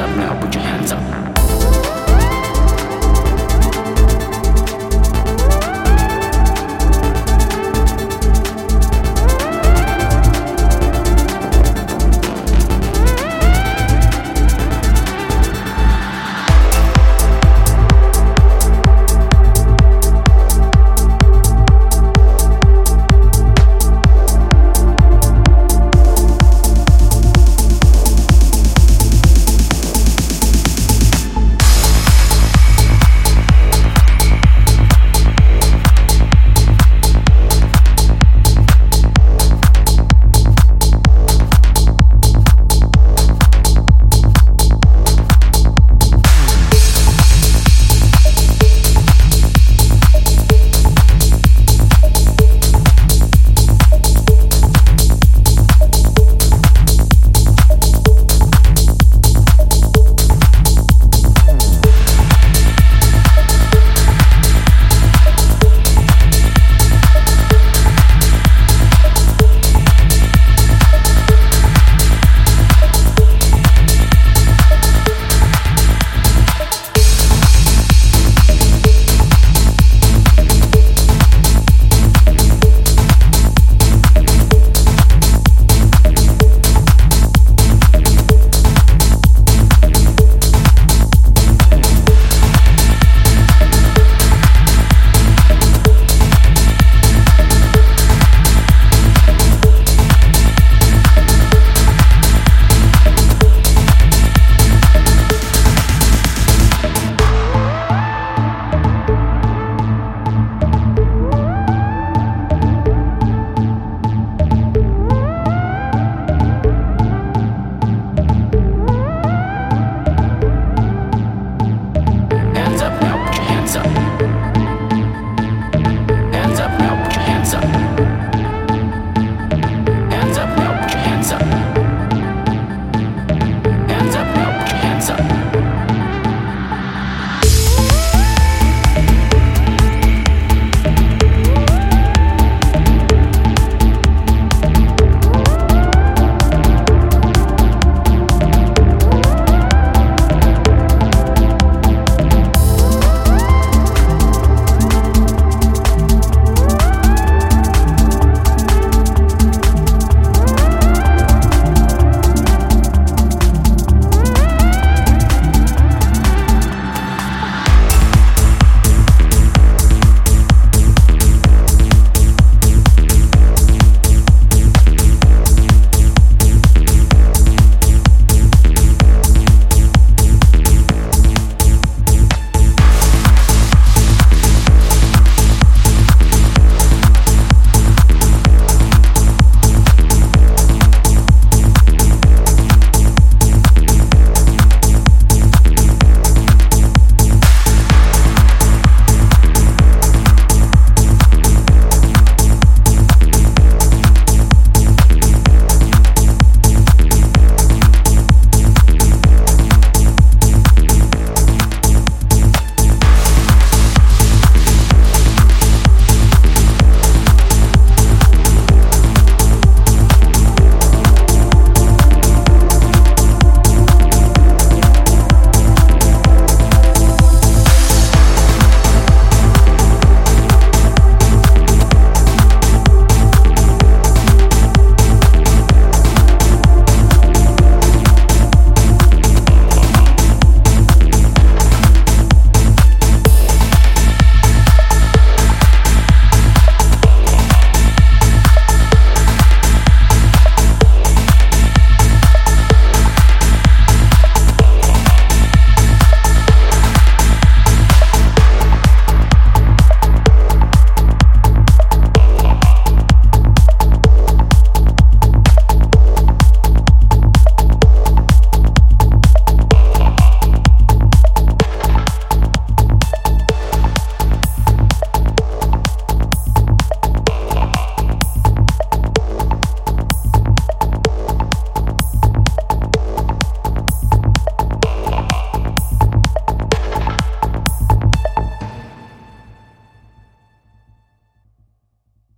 hands up now,